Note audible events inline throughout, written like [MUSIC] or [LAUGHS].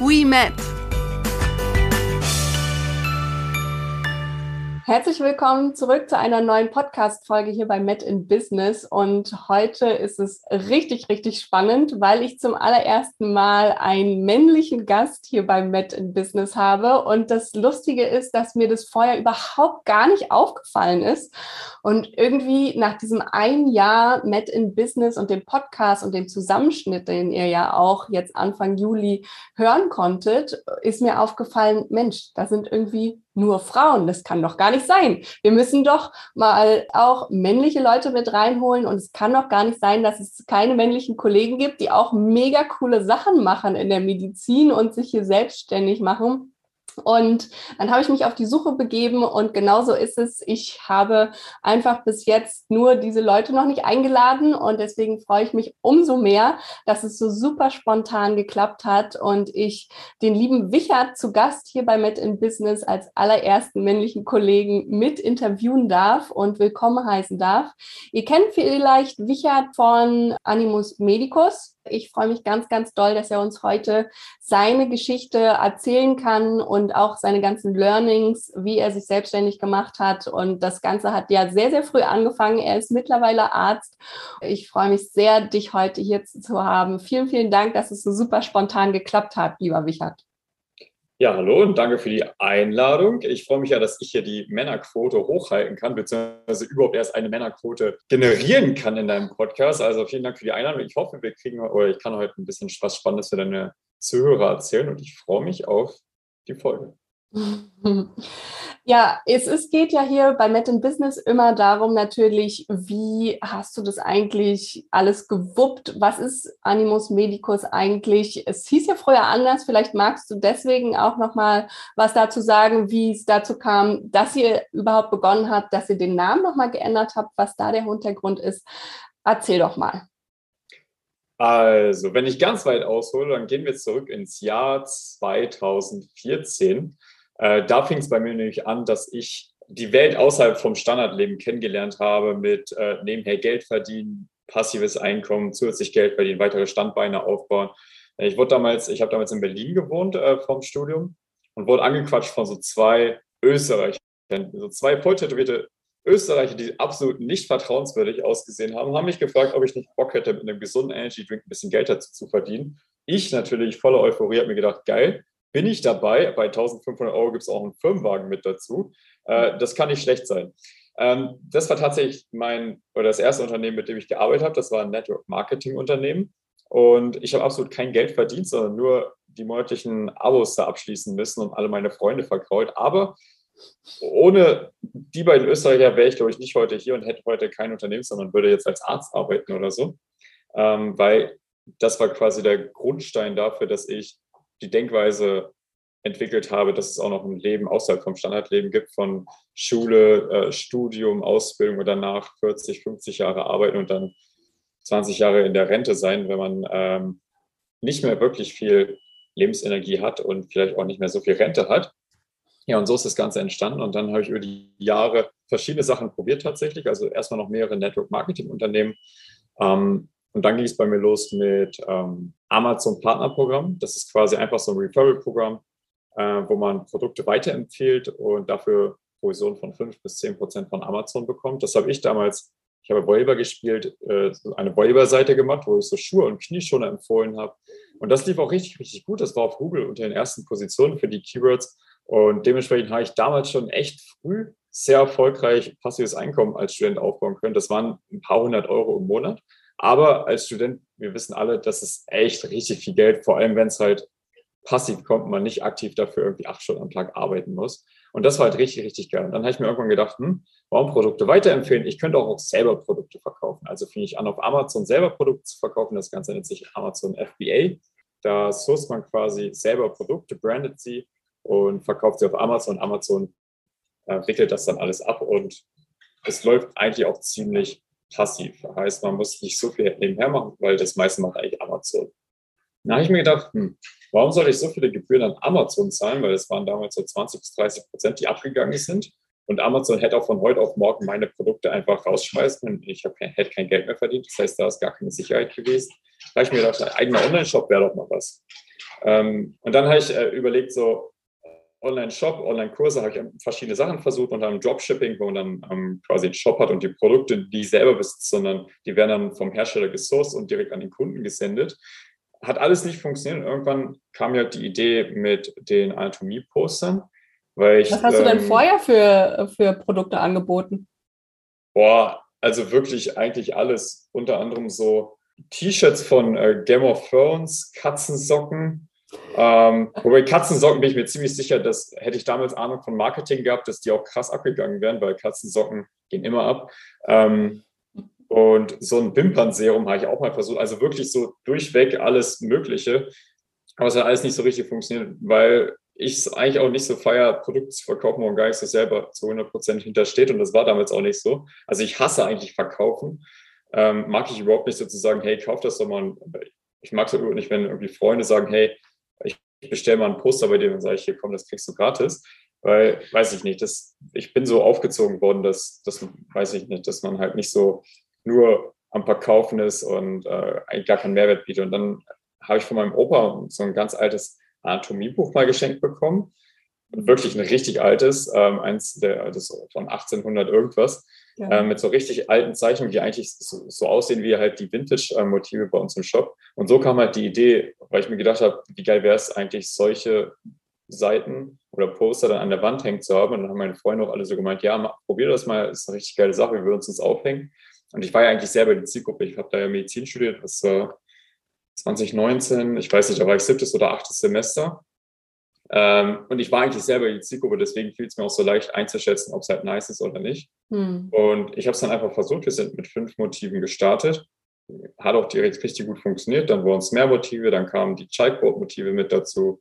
we met. Herzlich willkommen zurück zu einer neuen Podcast-Folge hier bei Met in Business. Und heute ist es richtig, richtig spannend, weil ich zum allerersten Mal einen männlichen Gast hier bei Met in Business habe. Und das Lustige ist, dass mir das vorher überhaupt gar nicht aufgefallen ist. Und irgendwie nach diesem ein Jahr Met in Business und dem Podcast und dem Zusammenschnitt, den ihr ja auch jetzt Anfang Juli hören konntet, ist mir aufgefallen, Mensch, da sind irgendwie nur Frauen. Das kann doch gar nicht sein. Wir müssen doch mal auch männliche Leute mit reinholen und es kann doch gar nicht sein, dass es keine männlichen Kollegen gibt, die auch mega coole Sachen machen in der Medizin und sich hier selbstständig machen. Und dann habe ich mich auf die Suche begeben und genauso ist es. Ich habe einfach bis jetzt nur diese Leute noch nicht eingeladen und deswegen freue ich mich umso mehr, dass es so super spontan geklappt hat und ich den lieben Wichert zu Gast hier bei Met in Business als allerersten männlichen Kollegen mit interviewen darf und willkommen heißen darf. Ihr kennt vielleicht Wichert von Animus Medicus. Ich freue mich ganz, ganz doll, dass er uns heute seine Geschichte erzählen kann und auch seine ganzen Learnings, wie er sich selbstständig gemacht hat. Und das Ganze hat ja sehr, sehr früh angefangen. Er ist mittlerweile Arzt. Ich freue mich sehr, dich heute hier zu haben. Vielen, vielen Dank, dass es so super spontan geklappt hat, lieber Wichert. Ja, hallo und danke für die Einladung. Ich freue mich ja, dass ich hier die Männerquote hochhalten kann, beziehungsweise überhaupt erst eine Männerquote generieren kann in deinem Podcast. Also vielen Dank für die Einladung. Ich hoffe, wir kriegen oder ich kann heute ein bisschen was Spannendes für deine Zuhörer erzählen und ich freue mich auf die Folge. [LAUGHS] Ja, es ist, geht ja hier bei Met in Business immer darum, natürlich, wie hast du das eigentlich alles gewuppt? Was ist Animus Medicus eigentlich? Es hieß ja früher anders. Vielleicht magst du deswegen auch nochmal was dazu sagen, wie es dazu kam, dass ihr überhaupt begonnen habt, dass ihr den Namen nochmal geändert habt, was da der Hintergrund ist. Erzähl doch mal. Also, wenn ich ganz weit aushole, dann gehen wir zurück ins Jahr 2014. Äh, da fing es bei mir nämlich an, dass ich die Welt außerhalb vom Standardleben kennengelernt habe mit äh, nebenher Geld verdienen, passives Einkommen, zusätzlich Geld verdienen, weitere Standbeine aufbauen. Äh, ich wurde damals, ich habe damals in Berlin gewohnt äh, vom Studium und wurde angequatscht von so zwei Österreichern, so zwei volltätowierte Österreicher, die absolut nicht vertrauenswürdig ausgesehen haben, haben mich gefragt, ob ich nicht Bock hätte, mit einem gesunden Energy Drink ein bisschen Geld dazu zu verdienen. Ich natürlich voller Euphorie habe mir gedacht, geil, bin ich dabei. Bei 1500 Euro gibt es auch einen Firmenwagen mit dazu. Äh, das kann nicht schlecht sein. Ähm, das war tatsächlich mein oder das erste Unternehmen, mit dem ich gearbeitet habe. Das war ein Network Marketing Unternehmen. Und ich habe absolut kein Geld verdient, sondern nur die monatlichen Abos da abschließen müssen und alle meine Freunde verkraut. Aber ohne die beiden Österreicher wäre ich, glaube ich, nicht heute hier und hätte heute kein Unternehmen, sondern würde jetzt als Arzt arbeiten oder so. Ähm, weil das war quasi der Grundstein dafür, dass ich die Denkweise entwickelt habe, dass es auch noch ein Leben außerhalb vom Standardleben gibt, von Schule, äh, Studium, Ausbildung und danach 40, 50 Jahre arbeiten und dann 20 Jahre in der Rente sein, wenn man ähm, nicht mehr wirklich viel Lebensenergie hat und vielleicht auch nicht mehr so viel Rente hat. Ja, und so ist das Ganze entstanden. Und dann habe ich über die Jahre verschiedene Sachen probiert tatsächlich. Also erstmal noch mehrere Network-Marketing-Unternehmen. Ähm, und dann ging es bei mir los mit ähm, Amazon Partnerprogramm. Das ist quasi einfach so ein Referral-Programm, äh, wo man Produkte weiterempfiehlt und dafür Provision von 5 bis 10 Prozent von Amazon bekommt. Das habe ich damals, ich habe Volleyball gespielt, äh, eine Volleyball-Seite gemacht, wo ich so Schuhe und Knieschoner empfohlen habe. Und das lief auch richtig, richtig gut. Das war auf Google unter den ersten Positionen für die Keywords. Und dementsprechend habe ich damals schon echt früh sehr erfolgreich passives Einkommen als Student aufbauen können. Das waren ein paar hundert Euro im Monat. Aber als Student, wir wissen alle, das ist echt richtig viel Geld, vor allem wenn es halt passiv kommt, man nicht aktiv dafür irgendwie acht Stunden am Tag arbeiten muss. Und das war halt richtig, richtig geil. Und dann habe ich mir irgendwann gedacht, hm, warum Produkte weiterempfehlen? Ich könnte auch, selber Produkte verkaufen. Also fing ich an, auf Amazon selber Produkte zu verkaufen. Das Ganze nennt sich Amazon FBA. Da source man quasi selber Produkte, brandet sie und verkauft sie auf Amazon. Amazon äh, wickelt das dann alles ab und es läuft eigentlich auch ziemlich passiv. Das heißt, man muss nicht so viel nebenher machen, weil das meiste macht eigentlich Amazon. Da habe ich mir gedacht, hm, warum soll ich so viele Gebühren an Amazon zahlen? Weil es waren damals so 20 bis 30 Prozent, die abgegangen sind. Und Amazon hätte auch von heute auf morgen meine Produkte einfach rausschmeißen und ich kein, hätte kein Geld mehr verdient. Das heißt, da ist gar keine Sicherheit gewesen. Da habe ich mir gedacht, ein eigener Online-Shop wäre doch mal was. Ähm, und dann habe ich äh, überlegt, so Online-Shop, Online-Kurse, habe ich verschiedene Sachen versucht und dann Dropshipping, wo man dann ähm, quasi einen Shop hat und die Produkte, die selber besitzt, sondern die werden dann vom Hersteller gesourced und direkt an den Kunden gesendet. Hat alles nicht funktioniert. Und irgendwann kam ja die Idee mit den Anatomie-Postern. Weil ich, Was hast ähm, du denn ähm, vorher für, für Produkte angeboten? Boah, also wirklich eigentlich alles. Unter anderem so T-Shirts von äh, Game of Thrones, Katzensocken. Ähm, wobei Katzensocken bin ich mir ziemlich sicher, dass hätte ich damals Ahnung von Marketing gehabt, dass die auch krass abgegangen wären, weil Katzensocken gehen immer ab. Ähm, und so ein Wimpernserum habe ich auch mal versucht. Also wirklich so durchweg alles Mögliche. Aber es hat alles nicht so richtig funktioniert, weil ich es eigentlich auch nicht so feier, Produkte zu verkaufen, man gar nicht so selber zu 100 Prozent hintersteht. Und das war damals auch nicht so. Also ich hasse eigentlich verkaufen. Ähm, mag ich überhaupt nicht sozusagen, hey, kauf das doch mal. Ich mag es überhaupt nicht, wenn irgendwie Freunde sagen, hey, ich bestelle mal ein Poster bei dir und sage hier komm, das kriegst du gratis. Weil, weiß ich nicht, das, ich bin so aufgezogen worden, dass, das weiß ich nicht, dass man halt nicht so nur am Verkaufen ist und äh, eigentlich gar keinen Mehrwert bietet. Und dann habe ich von meinem Opa so ein ganz altes Anatomiebuch mal geschenkt bekommen. Wirklich ein richtig altes, ähm, eins der, das von 1800 irgendwas, ja. äh, mit so richtig alten Zeichnungen, die eigentlich so, so aussehen wie halt die Vintage-Motive bei uns im Shop. Und so kam halt die Idee, weil ich mir gedacht habe, wie geil wäre es eigentlich, solche Seiten oder Poster dann an der Wand hängen zu haben. Und dann haben meine Freunde auch alle so gemeint, ja, mal, probier das mal, ist eine richtig geile Sache, wir würden uns das aufhängen. Und ich war ja eigentlich selber die Zielgruppe. Ich habe da ja Medizin studiert, das war 2019, ich weiß nicht, da war ich siebtes oder achtes Semester. Ähm, und ich war eigentlich selber die Zielgruppe, deswegen fiel es mir auch so leicht einzuschätzen, ob es halt nice ist oder nicht. Hm. Und ich habe es dann einfach versucht. Wir sind mit fünf Motiven gestartet. Hat auch direkt richtig gut funktioniert. Dann wurden es mehr Motive, dann kamen die Chikeboard-Motive mit dazu.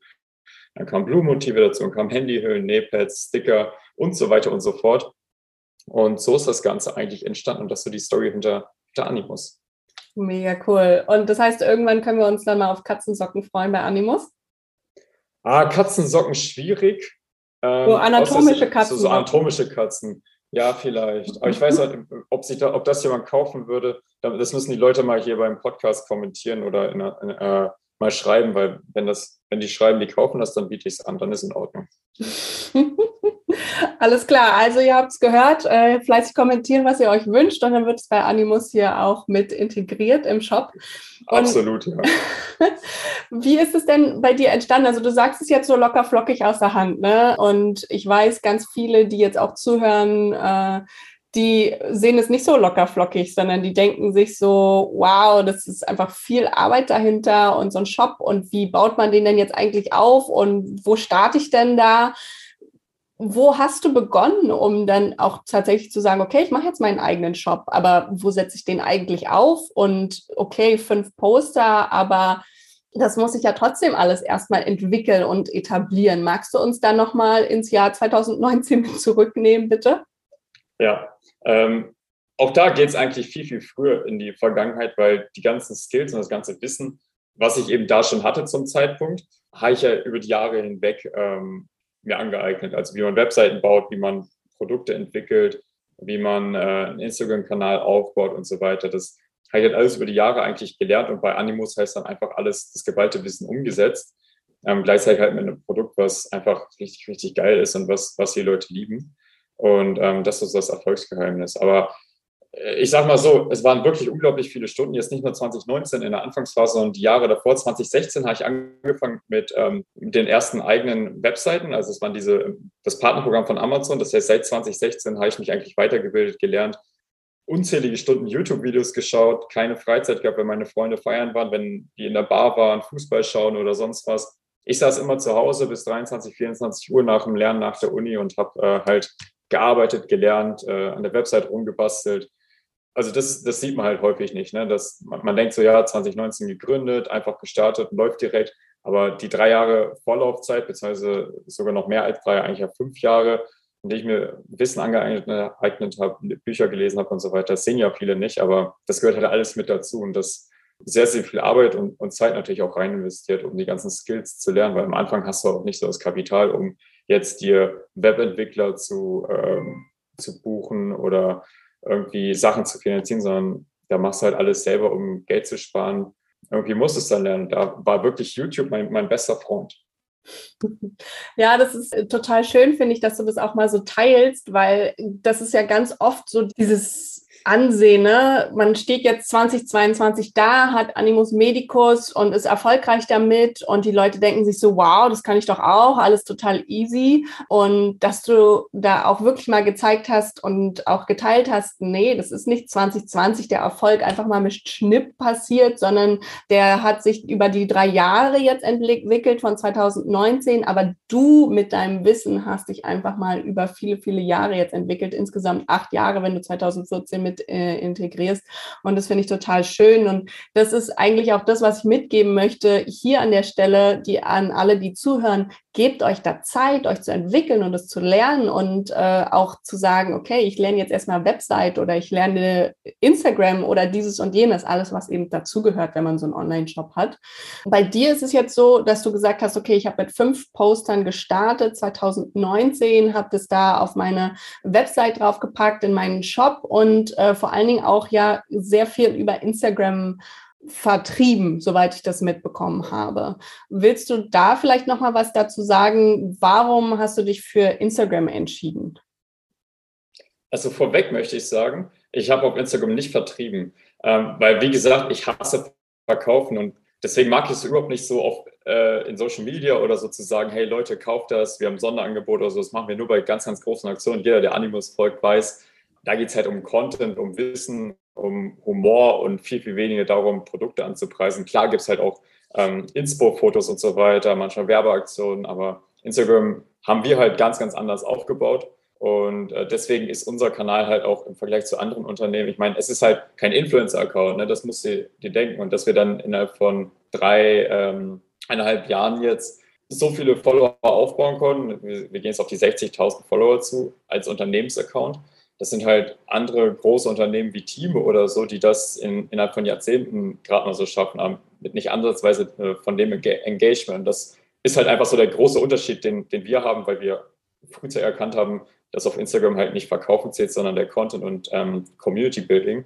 Dann kamen Blue-Motive dazu und kamen Handyhüllen, Nähpads, Sticker und so weiter und so fort. Und so ist das Ganze eigentlich entstanden und das ist so die Story hinter, hinter Animus. Mega cool. Und das heißt, irgendwann können wir uns dann mal auf Katzensocken freuen bei Animus? Ah, Katzensocken schwierig. Ähm, so anatomische Katzen. So, so, anatomische Katzen. Ja, vielleicht. Aber ich weiß halt, ob, sich da, ob das jemand kaufen würde. Das müssen die Leute mal hier beim Podcast kommentieren oder in, in, äh, mal schreiben, weil wenn das, wenn die schreiben, die kaufen das, dann biete ich es an, dann ist in Ordnung. [LAUGHS] Alles klar, also ihr habt es gehört, äh, fleißig kommentieren, was ihr euch wünscht und dann wird es bei Animus hier auch mit integriert im Shop. Und Absolut, ja. [LAUGHS] Wie ist es denn bei dir entstanden? Also du sagst es jetzt so locker flockig aus der Hand, ne? Und ich weiß, ganz viele, die jetzt auch zuhören, äh, die sehen es nicht so locker flockig, sondern die denken sich so, wow, das ist einfach viel Arbeit dahinter und so ein Shop und wie baut man den denn jetzt eigentlich auf und wo starte ich denn da? wo hast du begonnen, um dann auch tatsächlich zu sagen, okay, ich mache jetzt meinen eigenen Shop, aber wo setze ich den eigentlich auf? Und okay, fünf Poster, aber das muss ich ja trotzdem alles erstmal entwickeln und etablieren. Magst du uns dann nochmal ins Jahr 2019 [LAUGHS] zurücknehmen, bitte? Ja, ähm, auch da geht es eigentlich viel, viel früher in die Vergangenheit, weil die ganzen Skills und das ganze Wissen, was ich eben da schon hatte zum Zeitpunkt, habe ich ja über die Jahre hinweg ähm, mir angeeignet. Also wie man Webseiten baut, wie man Produkte entwickelt, wie man äh, einen Instagram-Kanal aufbaut und so weiter. Das habe ich halt alles über die Jahre eigentlich gelernt und bei Animus heißt dann einfach alles, das geballte Wissen umgesetzt. Ähm, gleichzeitig halt mit einem Produkt, was einfach richtig, richtig geil ist und was, was die Leute lieben. Und ähm, das ist das Erfolgsgeheimnis. Aber ich sage mal so, es waren wirklich unglaublich viele Stunden, jetzt nicht nur 2019 in der Anfangsphase, sondern die Jahre davor, 2016, habe ich angefangen mit, ähm, den ersten eigenen Webseiten. Also es waren diese, das Partnerprogramm von Amazon. Das heißt, seit 2016 habe ich mich eigentlich weitergebildet, gelernt, unzählige Stunden YouTube-Videos geschaut, keine Freizeit gehabt, wenn meine Freunde feiern waren, wenn die in der Bar waren, Fußball schauen oder sonst was. Ich saß immer zu Hause bis 23, 24 Uhr nach dem Lernen nach der Uni und habe äh, halt gearbeitet, gelernt, äh, an der Website rumgebastelt also das, das sieht man halt häufig nicht. Ne? Das, man, man denkt so, ja, 2019 gegründet, einfach gestartet, läuft direkt. Aber die drei Jahre Vorlaufzeit, beziehungsweise sogar noch mehr als drei, eigentlich ja fünf Jahre, in denen ich mir Wissen angeeignet habe, Bücher gelesen habe und so weiter, das sehen ja viele nicht, aber das gehört halt alles mit dazu und das sehr, sehr viel Arbeit und, und Zeit natürlich auch rein investiert, um die ganzen Skills zu lernen, weil am Anfang hast du auch nicht so das Kapital, um jetzt dir Webentwickler zu, ähm, zu buchen oder irgendwie Sachen zu finanzieren, sondern da machst du halt alles selber, um Geld zu sparen. Irgendwie musst du es dann lernen. Da war wirklich YouTube mein, mein bester Freund. [LAUGHS] Ja, das ist äh, total schön, finde ich, dass du das auch mal so teilst, weil das ist ja ganz oft so dieses Ansehen. Ne? Man steht jetzt 2022 da, hat Animus Medicus und ist erfolgreich damit und die Leute denken sich so, wow, das kann ich doch auch, alles total easy. Und dass du da auch wirklich mal gezeigt hast und auch geteilt hast, nee, das ist nicht 2020 der Erfolg einfach mal mit Schnipp passiert, sondern der hat sich über die drei Jahre jetzt entwickelt von 2019, aber du mit deinem Wissen hast dich einfach mal über viele, viele Jahre jetzt entwickelt, insgesamt acht Jahre, wenn du 2014 mit mit äh, integrierst. Und das finde ich total schön. Und das ist eigentlich auch das, was ich mitgeben möchte hier an der Stelle, die an alle, die zuhören, gebt euch da Zeit, euch zu entwickeln und es zu lernen und äh, auch zu sagen, okay, ich lerne jetzt erstmal Website oder ich lerne Instagram oder dieses und jenes, alles, was eben dazugehört, wenn man so einen Online-Shop hat. Bei dir ist es jetzt so, dass du gesagt hast, okay, ich habe mit fünf Postern gestartet, 2019, habe das da auf meine Website draufgepackt, in meinen Shop und äh, vor allen Dingen auch ja sehr viel über Instagram vertrieben, soweit ich das mitbekommen habe. Willst du da vielleicht noch mal was dazu sagen? Warum hast du dich für Instagram entschieden? Also vorweg möchte ich sagen, ich habe auf Instagram nicht vertrieben, ähm, weil wie gesagt, ich hasse Verkaufen und deswegen mag ich es überhaupt nicht so auf, äh, in Social Media oder so zu sagen, hey Leute, kauft das, wir haben Sonderangebot oder so. Das machen wir nur bei ganz, ganz großen Aktionen. Jeder, der Animus folgt, weiß, da geht es halt um Content, um Wissen, um Humor und viel, viel weniger darum, Produkte anzupreisen. Klar gibt es halt auch ähm, Inspo-Fotos und so weiter, manchmal Werbeaktionen, aber Instagram haben wir halt ganz, ganz anders aufgebaut. Und äh, deswegen ist unser Kanal halt auch im Vergleich zu anderen Unternehmen, ich meine, es ist halt kein Influencer-Account, ne? das musst du dir denken. Und dass wir dann innerhalb von drei, ähm, eineinhalb Jahren jetzt so viele Follower aufbauen konnten, wir, wir gehen jetzt auf die 60.000 Follower zu als Unternehmensaccount, das sind halt andere große Unternehmen wie Team oder so, die das in, innerhalb von Jahrzehnten gerade mal so schaffen, haben, mit nicht ansatzweise äh, von dem Engagement. Das ist halt einfach so der große Unterschied, den, den wir haben, weil wir frühzeitig erkannt haben, dass auf Instagram halt nicht Verkaufen zählt, sondern der Content und ähm, Community Building.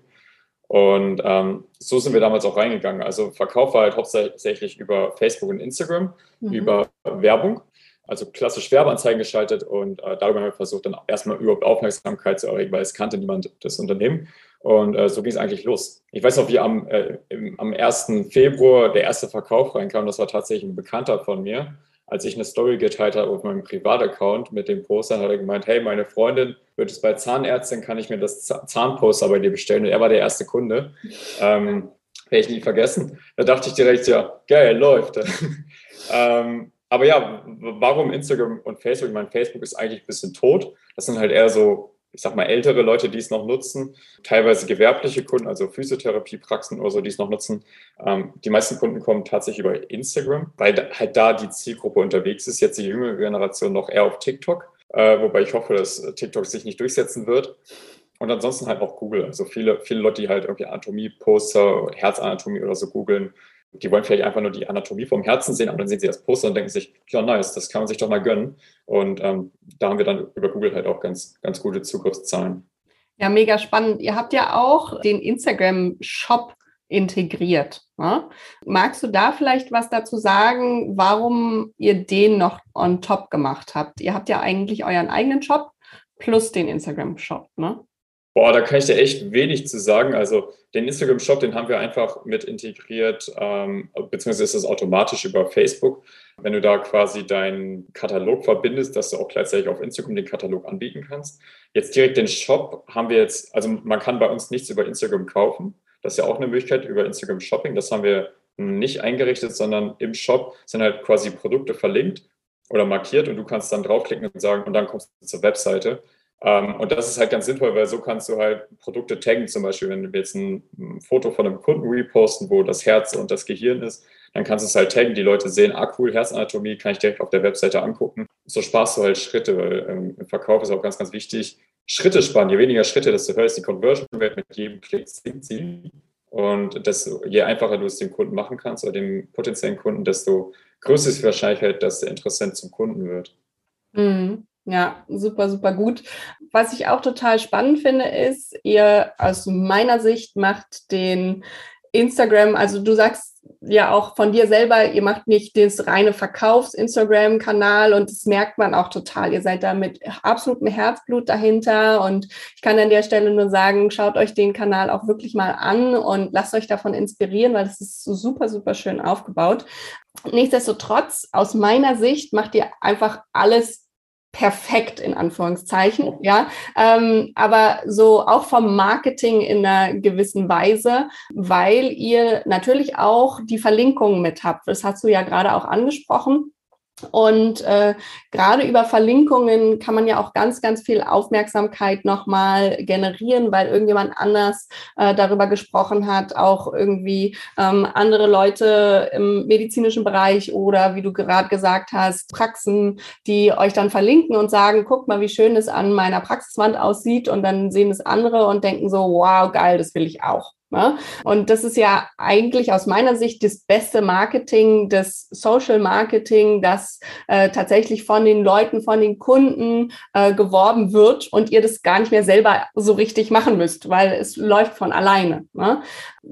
Und ähm, so sind wir damals auch reingegangen. Also Verkauf war halt hauptsächlich über Facebook und Instagram, mhm. über Werbung also klassisch Werbeanzeigen geschaltet und äh, darüber haben wir versucht, dann erstmal überhaupt Aufmerksamkeit zu erregen, weil es kannte niemand das Unternehmen. Und äh, so ging es eigentlich los. Ich weiß noch, wie am, äh, im, am 1. Februar der erste Verkauf reinkam. Das war tatsächlich ein Bekannter von mir. Als ich eine Story geteilt habe auf meinem Privataccount mit dem Poster, hat er gemeint, hey, meine Freundin wird es bei Zahnärztin, kann ich mir das Zahnposter bei dir bestellen? Und er war der erste Kunde. Ähm, Werde ich nie vergessen. Da dachte ich direkt, ja, geil, läuft. [LAUGHS] ähm, aber ja, warum Instagram und Facebook? Ich meine, Facebook ist eigentlich ein bisschen tot. Das sind halt eher so, ich sag mal, ältere Leute, die es noch nutzen. Teilweise gewerbliche Kunden, also Physiotherapiepraxen oder so, die es noch nutzen. Ähm, die meisten Kunden kommen tatsächlich über Instagram, weil halt da die Zielgruppe unterwegs ist. Jetzt die jüngere Generation noch eher auf TikTok. Äh, wobei ich hoffe, dass TikTok sich nicht durchsetzen wird. Und ansonsten halt auch Google. Also viele, viele Leute, die halt irgendwie Anatomie-Poster, Herzanatomie oder so googeln, die wollen vielleicht einfach nur die Anatomie vom Herzen sehen, aber dann sehen sie das Poster und denken sich, ja, nice, das kann man sich doch mal gönnen. Und ähm, da haben wir dann über Google halt auch ganz, ganz gute Zugriffszahlen. Ja, mega spannend. Ihr habt ja auch den Instagram-Shop integriert. Ne? Magst du da vielleicht was dazu sagen, warum ihr den noch on top gemacht habt? Ihr habt ja eigentlich euren eigenen Shop plus den Instagram-Shop, ne? Boah, da kann ich dir echt wenig zu sagen. Also den Instagram-Shop, den haben wir einfach mit integriert, ähm, beziehungsweise ist das automatisch über Facebook. Wenn du da quasi deinen Katalog verbindest, dass du auch gleichzeitig auf Instagram den Katalog anbieten kannst. Jetzt direkt den Shop haben wir jetzt, also man kann bei uns nichts über Instagram kaufen. Das ist ja auch eine Möglichkeit über Instagram Shopping. Das haben wir nicht eingerichtet, sondern im Shop sind halt quasi Produkte verlinkt oder markiert und du kannst dann draufklicken und sagen, und dann kommst du zur Webseite. Ähm, und das ist halt ganz sinnvoll, weil so kannst du halt Produkte taggen, zum Beispiel, wenn wir jetzt ein, Foto von einem Kunden reposten, wo das Herz und das Gehirn ist, dann kannst du es halt taggen, die Leute sehen, ah cool, Herzanatomie kann ich direkt auf der Webseite angucken. So sparst du halt Schritte, weil ähm, im Verkauf ist auch ganz, ganz wichtig, Schritte sparen. Je weniger Schritte, desto höher ist die Conversion Rate mit jedem Klick sinkt sie. Und desto, je einfacher du es dem Kunden machen kannst oder dem potenziellen Kunden, desto größer ist die Wahrscheinlichkeit, dass der Interessent zum Kunden wird. Mhm. Ja, super, super gut. Was ich auch total spannend finde, ist, ihr aus meiner Sicht macht den Instagram, also du sagst ja auch von dir selber, ihr macht nicht das reine Verkaufs-Instagram-Kanal und das merkt man auch total. Ihr seid da mit absolutem Herzblut dahinter und ich kann an der Stelle nur sagen, schaut euch den Kanal auch wirklich mal an und lasst euch davon inspirieren, weil es ist super, super schön aufgebaut. Nichtsdestotrotz, aus meiner Sicht macht ihr einfach alles perfekt in Anführungszeichen, ja, ähm, aber so auch vom Marketing in einer gewissen Weise, weil ihr natürlich auch die Verlinkungen mit habt. Das hast du ja gerade auch angesprochen. Und äh, gerade über Verlinkungen kann man ja auch ganz, ganz viel Aufmerksamkeit nochmal generieren, weil irgendjemand anders äh, darüber gesprochen hat, auch irgendwie ähm, andere Leute im medizinischen Bereich oder wie du gerade gesagt hast, Praxen, die euch dann verlinken und sagen, guck mal, wie schön es an meiner Praxiswand aussieht und dann sehen es andere und denken so, wow, geil, das will ich auch. Und das ist ja eigentlich aus meiner Sicht das beste Marketing, das Social Marketing, das äh, tatsächlich von den Leuten, von den Kunden äh, geworben wird und ihr das gar nicht mehr selber so richtig machen müsst, weil es läuft von alleine. Ne?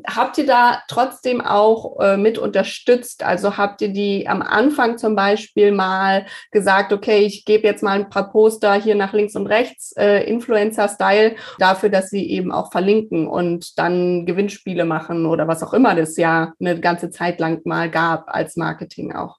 Habt ihr da trotzdem auch äh, mit unterstützt? Also habt ihr die am Anfang zum Beispiel mal gesagt, okay, ich gebe jetzt mal ein paar Poster hier nach links und rechts, äh, Influencer-Style, dafür, dass sie eben auch verlinken und dann Gewinnspiele machen oder was auch immer das ja eine ganze Zeit lang mal gab als Marketing auch.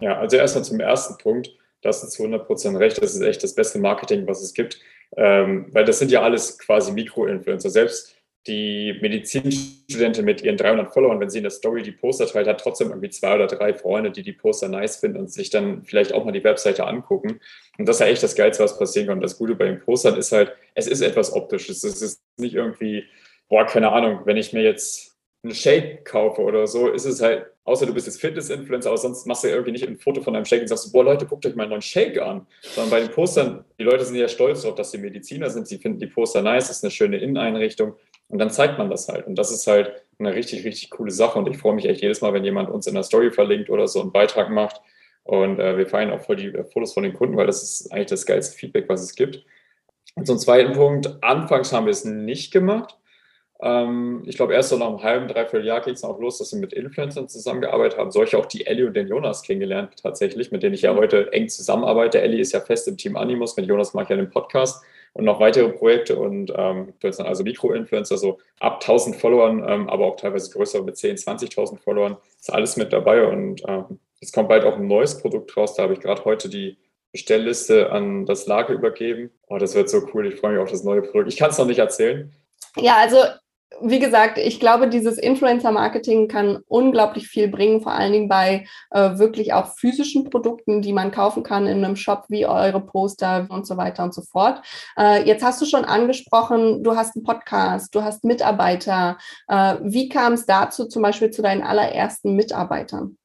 Ja, also erstmal zum ersten Punkt. Das ist zu 100 Prozent recht. Das ist echt das beste Marketing, was es gibt. Ähm, weil das sind ja alles quasi Mikro-Influencer. Selbst die Medizinstudentin mit ihren 300 Followern, wenn sie in der Story die Poster teilt, hat trotzdem irgendwie zwei oder drei Freunde, die die Poster nice finden und sich dann vielleicht auch mal die Webseite angucken. Und das ist ja echt das Geilste, was passieren kann. Und das Gute bei den Postern ist halt, es ist etwas Optisches. Es ist nicht irgendwie boah, keine Ahnung, wenn ich mir jetzt einen Shake kaufe oder so, ist es halt, außer du bist jetzt Fitness-Influencer, aber sonst machst du irgendwie nicht ein Foto von einem Shake und sagst, boah, Leute, guckt euch mal einen neuen Shake an. Sondern bei den Postern, die Leute sind ja stolz darauf, dass sie Mediziner sind, sie finden die Poster nice, ist eine schöne Inneneinrichtung und dann zeigt man das halt. Und das ist halt eine richtig, richtig coole Sache und ich freue mich echt jedes Mal, wenn jemand uns in der Story verlinkt oder so einen Beitrag macht. Und äh, wir feiern auch voll die äh, Fotos von den Kunden, weil das ist eigentlich das geilste Feedback, was es gibt. Und zum zweiten Punkt, anfangs haben wir es nicht gemacht. Ähm, ich glaube, erst so nach einem halben, dreiviertel Jahr ging es auch los, dass wir mit Influencern zusammengearbeitet haben. Solche auch die Ellie und den Jonas kennengelernt, tatsächlich, mit denen ich ja mhm. heute eng zusammenarbeite. Ellie ist ja fest im Team Animus, mit Jonas mache ich ja den Podcast und noch weitere Projekte und ähm, also Mikro-Influencer, so ab 1000 Followern, ähm, aber auch teilweise größer mit 10, 20.000 Followern, ist alles mit dabei und ähm, es kommt bald auch ein neues Produkt raus. Da habe ich gerade heute die Bestellliste an das Lager übergeben. Oh, das wird so cool. Ich freue mich auf das neue Produkt. Ich kann es noch nicht erzählen. Ja, also wie gesagt, ich glaube, dieses Influencer-Marketing kann unglaublich viel bringen, vor allen Dingen bei äh, wirklich auch physischen Produkten, die man kaufen kann in einem Shop wie eure Poster und so weiter und so fort. Äh, jetzt hast du schon angesprochen, du hast einen Podcast, du hast Mitarbeiter. Äh, wie kam es dazu, zum Beispiel zu deinen allerersten Mitarbeitern?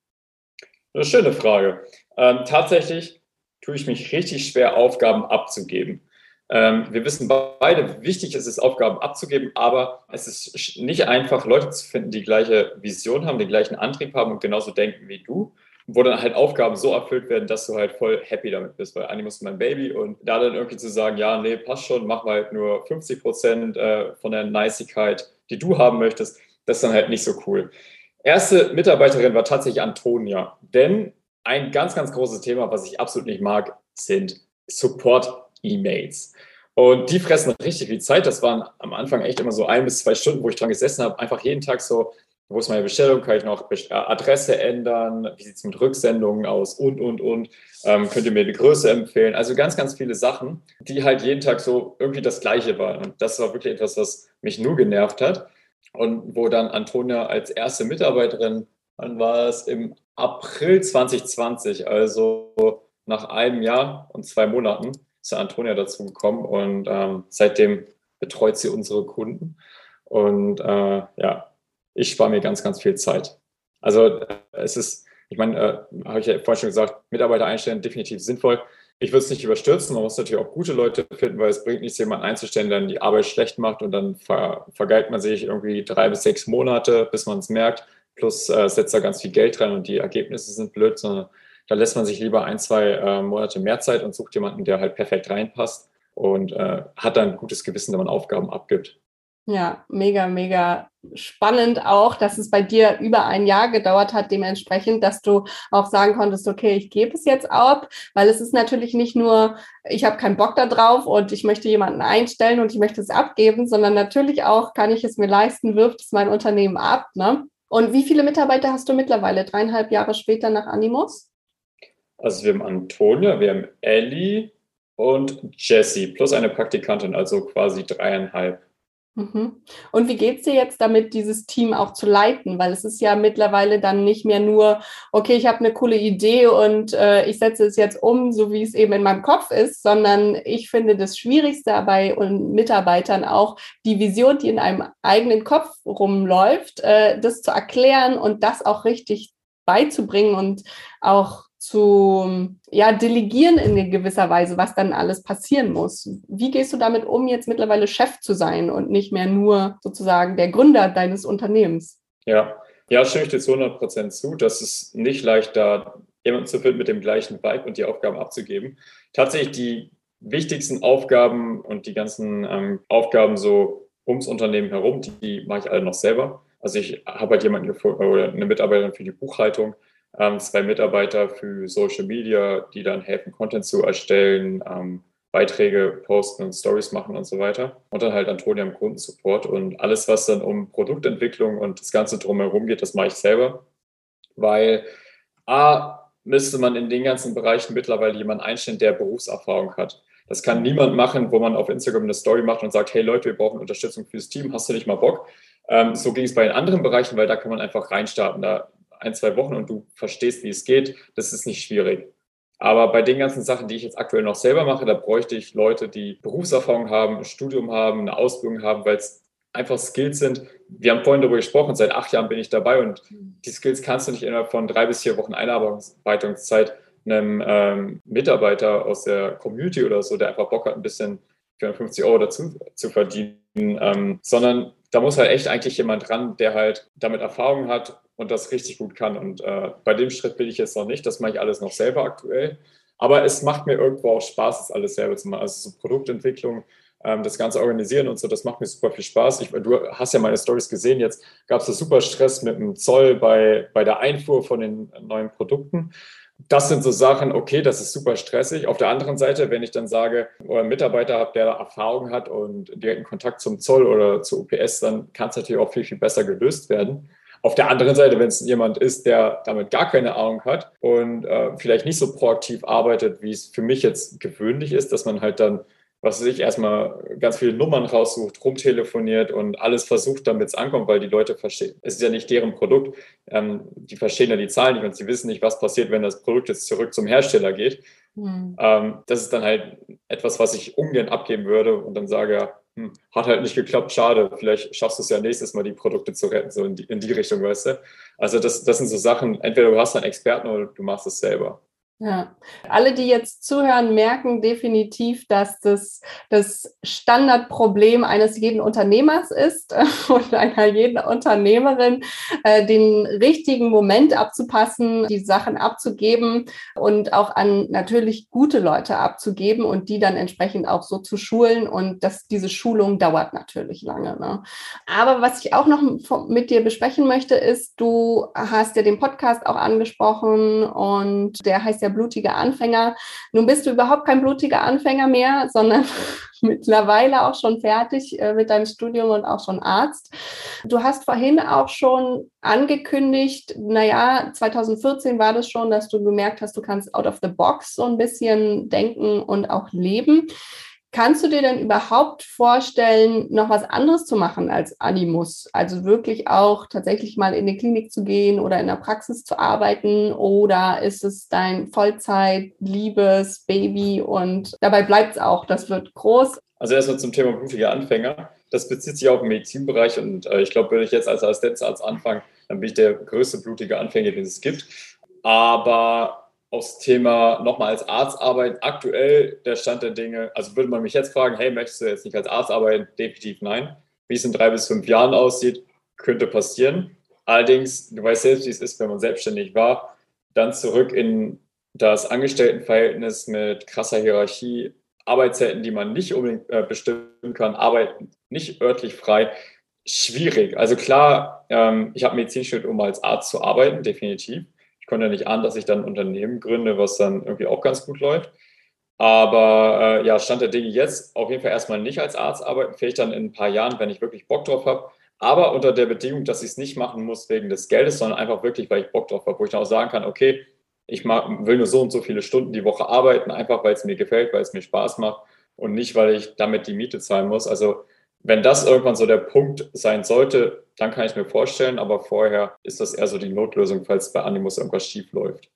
Eine schöne Frage. Ähm, tatsächlich tue ich mich richtig schwer, Aufgaben abzugeben. Ähm, wir wissen beide, wichtig ist es, Aufgaben abzugeben, aber es ist nicht einfach, Leute zu finden, die gleiche Vision haben, den gleichen Antrieb haben und genauso denken wie du, wo dann halt Aufgaben so erfüllt werden, dass du halt voll happy damit bist, weil Animus ist mein Baby und da dann irgendwie zu sagen, ja, nee, passt schon, mach mal halt nur 50 Prozent äh, von der Nicigkeit, die du haben möchtest, das ist dann halt nicht so cool. Erste Mitarbeiterin war tatsächlich Antonia, denn ein ganz, ganz großes Thema, was ich absolut nicht mag, sind Support E-Mails. Und die fressen richtig viel Zeit. Das waren am Anfang echt immer so ein bis zwei Stunden, wo ich dran gesessen habe. Einfach jeden Tag so, wo ist meine Bestellung? Kann ich noch äh, Adresse ändern? Wie sieht es mit Rücksendungen aus? Und, und, und. Ähm, könnt ihr mir die Größe empfehlen? Also ganz, ganz viele Sachen, die halt jeden Tag so irgendwie das Gleiche waren. Und das war wirklich etwas, was mich nur genervt hat. Und wo dann Antonia als erste Mitarbeiterin, dann war es im April 2020, also nach einem Jahr und zwei Monaten, ist Antonia dazu gekommen und ähm, seitdem betreut sie unsere Kunden. Und äh, ja, ich spare mir ganz, ganz viel Zeit. Also es ist, ich meine, äh, habe ich ja vorhin schon gesagt, Mitarbeiter einstellen definitiv sinnvoll. Ich würde es nicht überstürzen. Man muss natürlich auch gute Leute finden, weil es bringt nichts, jemanden einzustellen, der dann die Arbeit schlecht macht und dann ver vergeilt man sich irgendwie drei bis sechs Monate, bis man es merkt. Plus äh, setzt da ganz viel Geld rein und die Ergebnisse sind blöd, sondern da lässt man sich lieber ein, zwei äh, Monate mehr Zeit und sucht jemanden, der halt perfekt reinpasst und äh, hat dann ein gutes Gewissen, wenn man Aufgaben abgibt. Ja, mega, mega spannend auch, dass es bei dir über ein Jahr gedauert hat, dementsprechend, dass du auch sagen konntest, okay, ich gebe es jetzt ab, weil es ist natürlich nicht nur, ich habe keinen Bock da drauf und ich möchte jemanden einstellen und ich möchte es abgeben, sondern natürlich auch, kann ich es mir leisten, wirft es mein Unternehmen ab. Ne? Und wie viele Mitarbeiter hast du mittlerweile, dreieinhalb Jahre später nach Animus? Also wir haben Antonia, wir haben Ellie und Jessie plus eine Praktikantin, also quasi dreieinhalb. Mhm. Und wie geht es dir jetzt damit, dieses Team auch zu leiten? Weil es ist ja mittlerweile dann nicht mehr nur, okay, ich habe eine coole Idee und äh, ich setze es jetzt um, so wie es eben in meinem Kopf ist, sondern ich finde das Schwierigste bei Mitarbeitern auch die Vision, die in einem eigenen Kopf rumläuft, äh, das zu erklären und das auch richtig beizubringen und auch zu ja, delegieren in gewisser Weise, was dann alles passieren muss. Wie gehst du damit um, jetzt mittlerweile Chef zu sein und nicht mehr nur sozusagen der Gründer deines Unternehmens? Ja, ja, stimme ich dir zu 100 Prozent zu. Das ist nicht leicht, da jemanden zu finden mit dem gleichen Vibe und die Aufgaben abzugeben. Tatsächlich die wichtigsten Aufgaben und die ganzen ähm, Aufgaben so ums Unternehmen herum, die, die mache ich alle noch selber. Also ich habe halt jemanden gefunden oder eine Mitarbeiterin für die Buchhaltung, ähm, zwei Mitarbeiter für Social Media, die dann helfen, Content zu erstellen, ähm, Beiträge posten und Stories machen und so weiter. Und dann halt Antonia im Kundensupport. Und alles, was dann um Produktentwicklung und das Ganze drumherum geht, das mache ich selber. Weil A, müsste man in den ganzen Bereichen mittlerweile jemanden einstellen, der Berufserfahrung hat. Das kann niemand machen, wo man auf Instagram eine Story macht und sagt, hey Leute, wir brauchen Unterstützung fürs Team, hast du nicht mal Bock? Ähm, so ging es bei den anderen Bereichen, weil da kann man einfach reinstarten. Da ein, zwei Wochen und du verstehst, wie es geht, das ist nicht schwierig. Aber bei den ganzen Sachen, die ich jetzt aktuell noch selber mache, da bräuchte ich Leute, die Berufserfahrung haben, ein Studium haben, eine Ausbildung haben, weil es einfach Skills sind. Wir haben vorhin darüber gesprochen, seit acht Jahren bin ich dabei und die Skills kannst du nicht innerhalb von drei bis vier Wochen Einarbeitungszeit einem ähm, Mitarbeiter aus der Community oder so, der einfach Bock hat, ein bisschen 450 Euro dazu zu verdienen, ähm, sondern da muss halt echt eigentlich jemand dran, der halt damit Erfahrung hat und das richtig gut kann. Und äh, bei dem Schritt bin ich jetzt noch nicht. Das mache ich alles noch selber aktuell. Aber es macht mir irgendwo auch Spaß, das alles selber zu machen. Also so Produktentwicklung, ähm, das Ganze organisieren und so, das macht mir super viel Spaß. Ich, du hast ja meine Stories gesehen. Jetzt gab es da super Stress mit dem Zoll bei, bei der Einfuhr von den neuen Produkten. Das sind so Sachen, okay, das ist super stressig. Auf der anderen Seite, wenn ich dann sage, oder einen Mitarbeiter habe, der Erfahrung hat und direkten Kontakt zum Zoll oder zu UPS, dann kann es natürlich auch viel, viel besser gelöst werden. Auf der anderen Seite, wenn es jemand ist, der damit gar keine Ahnung hat und äh, vielleicht nicht so proaktiv arbeitet, wie es für mich jetzt gewöhnlich ist, dass man halt dann, was weiß ich, erstmal ganz viele Nummern raussucht, rumtelefoniert und alles versucht, damit es ankommt, weil die Leute verstehen. Es ist ja nicht deren Produkt. Ähm, die verstehen ja die Zahlen nicht und sie wissen nicht, was passiert, wenn das Produkt jetzt zurück zum Hersteller geht. Mhm. Ähm, das ist dann halt etwas, was ich ungern abgeben würde und dann sage, hm, hat halt nicht geklappt, schade, vielleicht schaffst du es ja nächstes Mal, die Produkte zu retten, so in die, in die Richtung, weißt du. Also das, das sind so Sachen, entweder du hast einen Experten oder du machst es selber. Ja, alle, die jetzt zuhören, merken definitiv, dass das das Standardproblem eines jeden Unternehmers ist [LAUGHS] und einer jeden Unternehmerin, äh, den richtigen Moment abzupassen, die Sachen abzugeben und auch an natürlich gute Leute abzugeben und die dann entsprechend auch so zu schulen. Und dass diese Schulung dauert natürlich lange. Ne? Aber was ich auch noch mit dir besprechen möchte, ist, du hast ja den Podcast auch angesprochen und der heißt ja blutiger Anfänger. Nun bist du überhaupt kein blutiger Anfänger mehr, sondern [LAUGHS] mittlerweile auch schon fertig äh, mit deinem Studium und auch schon Arzt. Du hast vorhin auch schon angekündigt, naja, 2014 war das schon, dass du gemerkt hast, du kannst out of the box so ein bisschen denken und auch leben. Kannst du dir denn überhaupt vorstellen, noch was anderes zu machen als Animus? Also wirklich auch tatsächlich mal in die Klinik zu gehen oder in der Praxis zu arbeiten? Oder ist es dein Vollzeit, liebes Baby und dabei bleibt es auch? Das wird groß. Also erstmal zum Thema blutiger Anfänger. Das bezieht sich auf den Medizinbereich und äh, ich glaube, wenn ich jetzt als Assistenzarzt anfange, dann bin ich der größte blutige Anfänger, den es gibt. Aber aufs Thema nochmal als Arzt arbeiten. Aktuell der Stand der Dinge, also würde man mich jetzt fragen, hey, möchtest du jetzt nicht als Arzt arbeiten? Definitiv nein. Wie es in drei bis fünf Jahren aussieht, könnte passieren. Allerdings, du weißt selbst, wie es ist, wenn man selbstständig war, dann zurück in das Angestelltenverhältnis mit krasser Hierarchie, Arbeitszeiten, die man nicht unbedingt äh, bestimmen kann, Arbeiten nicht örtlich frei, schwierig. Also klar, ähm, ich habe Medizin studiert, um als Arzt zu arbeiten, definitiv ich konnte ja nicht ahnen, dass ich dann ein Unternehmen gründe, was dann irgendwie auch ganz gut läuft. Aber äh, ja, Stand der Dinge jetzt auf jeden Fall erstmal nicht als Arzt arbeiten, vielleicht dann in ein paar Jahren, wenn ich wirklich Bock drauf habe. Aber unter der Bedingung, dass ich es nicht machen muss wegen des Geldes, sondern einfach wirklich, weil ich Bock drauf habe, wo ich dann auch sagen kann, okay, ich mag, will nur so und so viele Stunden die Woche arbeiten, einfach weil es mir gefällt, weil es mir Spaß macht und nicht, weil ich damit die Miete zahlen muss. Also wenn das irgendwann so der Punkt sein sollte, dann kann ich mir vorstellen, aber vorher ist das eher so die Notlösung, falls bei Animus irgendwas schief läuft.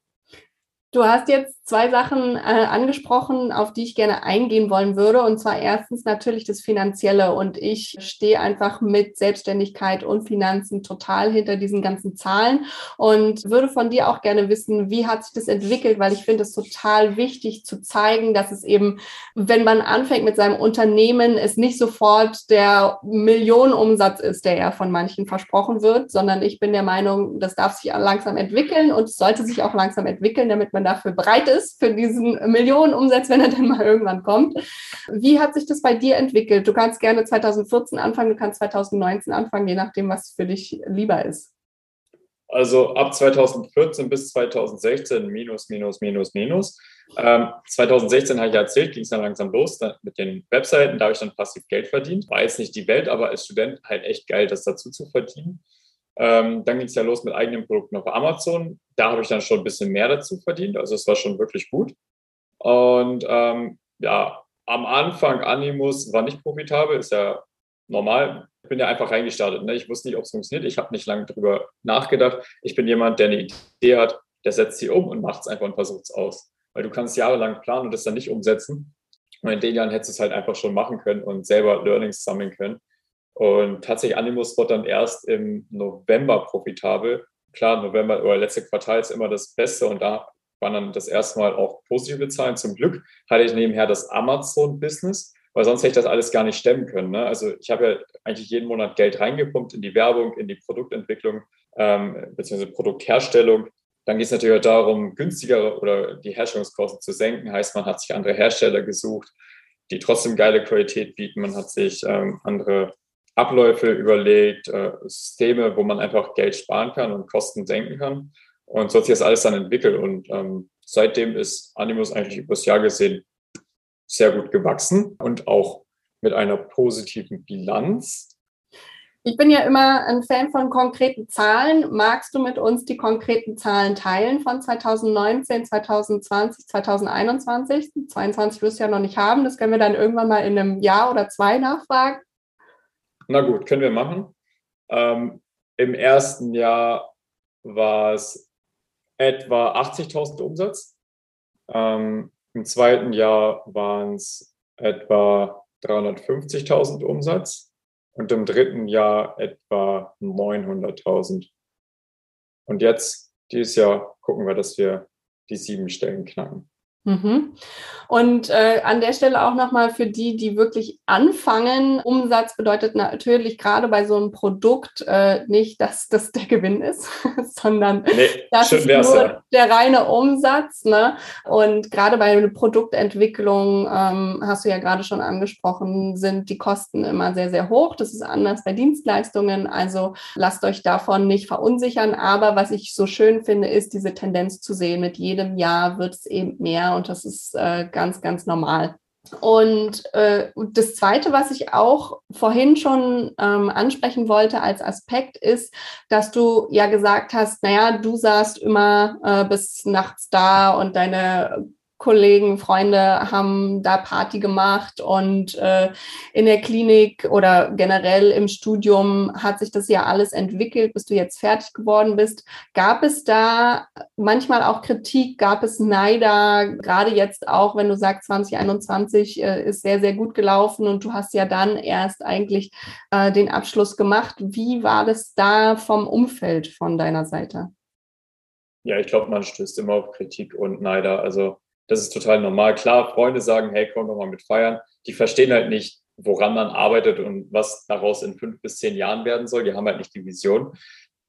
Du hast jetzt zwei Sachen äh, angesprochen, auf die ich gerne eingehen wollen würde. Und zwar erstens natürlich das Finanzielle. Und ich stehe einfach mit Selbstständigkeit und Finanzen total hinter diesen ganzen Zahlen und würde von dir auch gerne wissen, wie hat sich das entwickelt? Weil ich finde es total wichtig zu zeigen, dass es eben, wenn man anfängt mit seinem Unternehmen, es nicht sofort der Millionenumsatz ist, der ja von manchen versprochen wird, sondern ich bin der Meinung, das darf sich langsam entwickeln und sollte sich auch langsam entwickeln, damit man dafür bereit ist, für diesen Millionenumsatz, wenn er dann mal irgendwann kommt. Wie hat sich das bei dir entwickelt? Du kannst gerne 2014 anfangen, du kannst 2019 anfangen, je nachdem, was für dich lieber ist. Also ab 2014 bis 2016 minus, minus, minus, minus. Ähm, 2016 habe ich ja erzählt, ging es dann langsam los mit den Webseiten. Da habe ich dann passiv Geld verdient. War jetzt nicht die Welt, aber als Student halt echt geil, das dazu zu verdienen. Ähm, dann ging es ja los mit eigenen Produkten auf Amazon. Da habe ich dann schon ein bisschen mehr dazu verdient. Also es war schon wirklich gut. Und ähm, ja, am Anfang Animus war nicht profitabel, ist ja normal. Ich bin ja einfach reingestartet. Ne? Ich wusste nicht, ob es funktioniert. Ich habe nicht lange darüber nachgedacht. Ich bin jemand, der eine Idee hat, der setzt sie um und macht es einfach und versucht es aus. Weil du kannst jahrelang planen und das dann nicht umsetzen. Und in den Jahren hättest du es halt einfach schon machen können und selber Learnings sammeln können. Und tatsächlich Animus wird dann erst im November profitabel. Klar, November oder letzte Quartal ist immer das Beste und da waren dann das erste Mal auch positive Zahlen. Zum Glück hatte ich nebenher das Amazon-Business, weil sonst hätte ich das alles gar nicht stemmen können. Ne? Also ich habe ja eigentlich jeden Monat Geld reingepumpt in die Werbung, in die Produktentwicklung ähm, bzw. Produktherstellung. Dann geht es natürlich auch darum, günstigere oder die Herstellungskosten zu senken. Heißt, man hat sich andere Hersteller gesucht, die trotzdem geile Qualität bieten. Man hat sich ähm, andere Abläufe überlegt, äh, Systeme, wo man einfach Geld sparen kann und Kosten senken kann. Und so hat sich das alles dann entwickelt. Und ähm, seitdem ist Animus eigentlich übers Jahr gesehen sehr gut gewachsen und auch mit einer positiven Bilanz. Ich bin ja immer ein Fan von konkreten Zahlen. Magst du mit uns die konkreten Zahlen teilen von 2019, 2020, 2021? 22 wirst du ja noch nicht haben. Das können wir dann irgendwann mal in einem Jahr oder zwei nachfragen. Na gut, können wir machen. Ähm, Im ersten Jahr war es etwa 80.000 Umsatz. Ähm, Im zweiten Jahr waren es etwa 350.000 Umsatz und im dritten Jahr etwa 900.000. Und jetzt, dieses Jahr, gucken wir, dass wir die sieben Stellen knacken. Mhm. Und äh, an der Stelle auch nochmal für die, die wirklich anfangen. Umsatz bedeutet natürlich gerade bei so einem Produkt äh, nicht, dass das der Gewinn ist, [LAUGHS] sondern nee, das ist nur ja. der reine Umsatz. Ne? Und gerade bei der Produktentwicklung, ähm, hast du ja gerade schon angesprochen, sind die Kosten immer sehr, sehr hoch. Das ist anders bei Dienstleistungen. Also lasst euch davon nicht verunsichern. Aber was ich so schön finde, ist diese Tendenz zu sehen. Mit jedem Jahr wird es eben mehr und das ist äh, ganz, ganz normal. Und äh, das Zweite, was ich auch vorhin schon ähm, ansprechen wollte als Aspekt, ist, dass du ja gesagt hast, naja, du saßt immer äh, bis nachts da und deine Kollegen, Freunde haben da Party gemacht und äh, in der Klinik oder generell im Studium hat sich das ja alles entwickelt, bis du jetzt fertig geworden bist. Gab es da manchmal auch Kritik? Gab es Neider? Gerade jetzt auch, wenn du sagst, 2021 äh, ist sehr, sehr gut gelaufen und du hast ja dann erst eigentlich äh, den Abschluss gemacht. Wie war das da vom Umfeld von deiner Seite? Ja, ich glaube, man stößt immer auf Kritik und Neider. Also das ist total normal. Klar, Freunde sagen, hey, komm doch mal mit feiern. Die verstehen halt nicht, woran man arbeitet und was daraus in fünf bis zehn Jahren werden soll. Die haben halt nicht die Vision.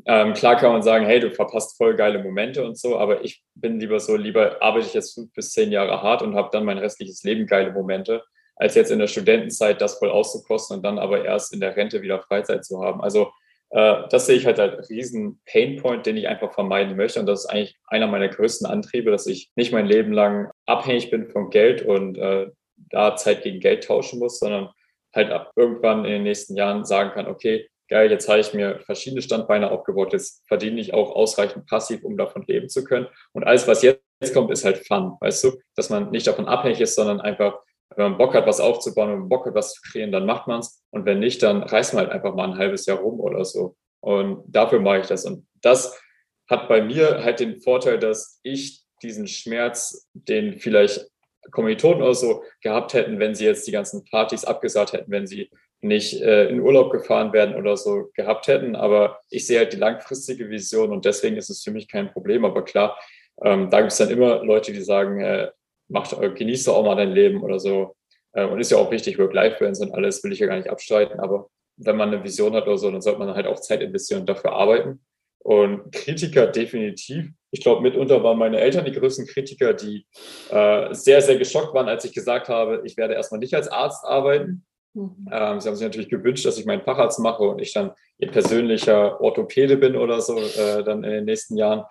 Ähm, klar kann man sagen, hey, du verpasst voll geile Momente und so, aber ich bin lieber so, lieber arbeite ich jetzt fünf bis zehn Jahre hart und habe dann mein restliches Leben geile Momente, als jetzt in der Studentenzeit das voll auszukosten und dann aber erst in der Rente wieder Freizeit zu haben. Also das sehe ich halt als riesen Painpoint, den ich einfach vermeiden möchte. Und das ist eigentlich einer meiner größten Antriebe, dass ich nicht mein Leben lang abhängig bin von Geld und äh, da Zeit gegen Geld tauschen muss, sondern halt ab irgendwann in den nächsten Jahren sagen kann, okay, geil, jetzt habe ich mir verschiedene Standbeine aufgebaut, jetzt verdiene ich auch ausreichend passiv, um davon leben zu können. Und alles, was jetzt kommt, ist halt Fun, weißt du, dass man nicht davon abhängig ist, sondern einfach wenn man Bock hat, was aufzubauen, wenn man Bock hat, was zu kreieren, dann macht man es. Und wenn nicht, dann reißt man halt einfach mal ein halbes Jahr rum oder so. Und dafür mache ich das. Und das hat bei mir halt den Vorteil, dass ich diesen Schmerz, den vielleicht Kommilitonen oder so gehabt hätten, wenn sie jetzt die ganzen Partys abgesagt hätten, wenn sie nicht äh, in Urlaub gefahren werden oder so gehabt hätten. Aber ich sehe halt die langfristige Vision und deswegen ist es für mich kein Problem. Aber klar, ähm, da gibt es dann immer Leute, die sagen, äh, macht, äh, genießt doch auch mal dein Leben oder so. Äh, und ist ja auch wichtig, Work-Life-Balance und alles will ich ja gar nicht abstreiten. Aber wenn man eine Vision hat oder so, dann sollte man halt auch Zeit investieren und dafür arbeiten. Und Kritiker definitiv. Ich glaube, mitunter waren meine Eltern die größten Kritiker, die äh, sehr, sehr geschockt waren, als ich gesagt habe, ich werde erstmal nicht als Arzt arbeiten. Mhm. Ähm, sie haben sich natürlich gewünscht, dass ich meinen Facharzt mache und ich dann ihr persönlicher Orthopäde bin oder so, äh, dann in den nächsten Jahren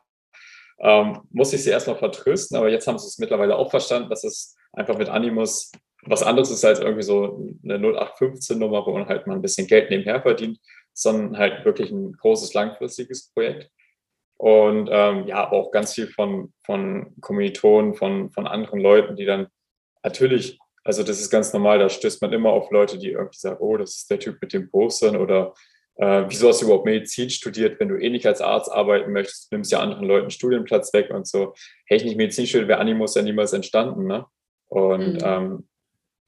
ähm, muss ich sie erstmal vertrösten, aber jetzt haben sie es mittlerweile auch verstanden, dass es einfach mit Animus was anderes ist als irgendwie so eine 0815-Nummer, wo man halt mal ein bisschen Geld nebenher verdient, sondern halt wirklich ein großes, langfristiges Projekt. Und ähm, ja, auch ganz viel von, von Kommilitonen, von, von anderen Leuten, die dann natürlich, also das ist ganz normal, da stößt man immer auf Leute, die irgendwie sagen, oh, das ist der Typ mit dem Postern oder äh, wieso hast du überhaupt Medizin studiert, wenn du eh nicht als Arzt arbeiten möchtest, du nimmst ja anderen Leuten Studienplatz weg und so. Hätte ich nicht Medizin studiert, wäre Animus ja niemals entstanden. Ne? Und mhm. ähm,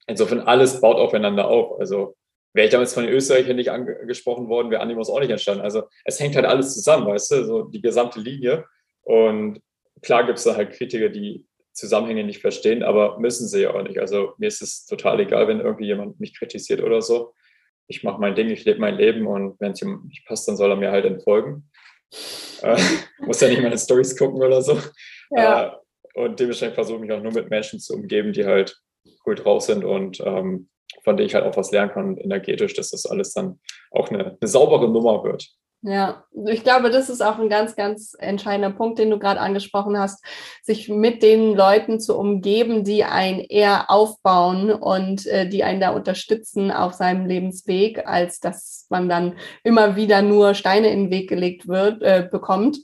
insofern alles baut aufeinander auf. Also wäre ich damals von den Österreichern nicht angesprochen worden, wäre Animus auch nicht entstanden. Also es hängt halt alles zusammen, weißt du, so die gesamte Linie. Und klar gibt es da halt Kritiker, die Zusammenhänge nicht verstehen, aber müssen sie ja auch nicht. Also mir ist es total egal, wenn irgendwie jemand mich kritisiert oder so ich mache mein Ding, ich lebe mein Leben und wenn es ihm nicht passt, dann soll er mir halt entfolgen. [LAUGHS] Äh, muss ja nicht meine Stories gucken oder so. [LAUGHS] Ja. Äh, und dementsprechend versuche ich mich auch nur mit Menschen zu umgeben, die halt gut drauf sind und ähm, von denen ich halt auch was lernen kann energetisch, dass das alles dann auch eine, eine saubere Nummer wird. Ja, ich glaube, das ist auch ein ganz, ganz entscheidender Punkt, den du gerade angesprochen hast, sich mit den Leuten zu umgeben, die einen eher aufbauen und äh, die einen da unterstützen auf seinem Lebensweg, als dass man dann immer wieder nur Steine in den Weg gelegt wird, äh, bekommt.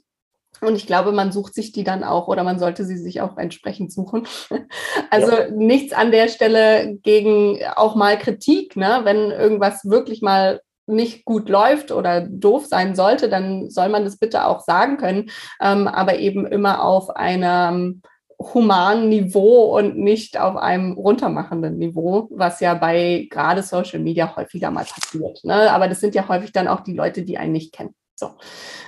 Und ich glaube, man sucht sich die dann auch oder man sollte sie sich auch entsprechend suchen. [LAUGHS] Also ja. nichts an der Stelle gegen auch mal Kritik, ne? wenn irgendwas wirklich mal nicht gut läuft oder doof sein sollte, dann soll man das bitte auch sagen können, ähm, aber eben immer auf einem humanen Niveau und nicht auf einem runtermachenden Niveau, was ja bei gerade Social Media häufiger mal passiert. Ne? Aber das sind ja häufig dann auch die Leute, die einen nicht kennen. So.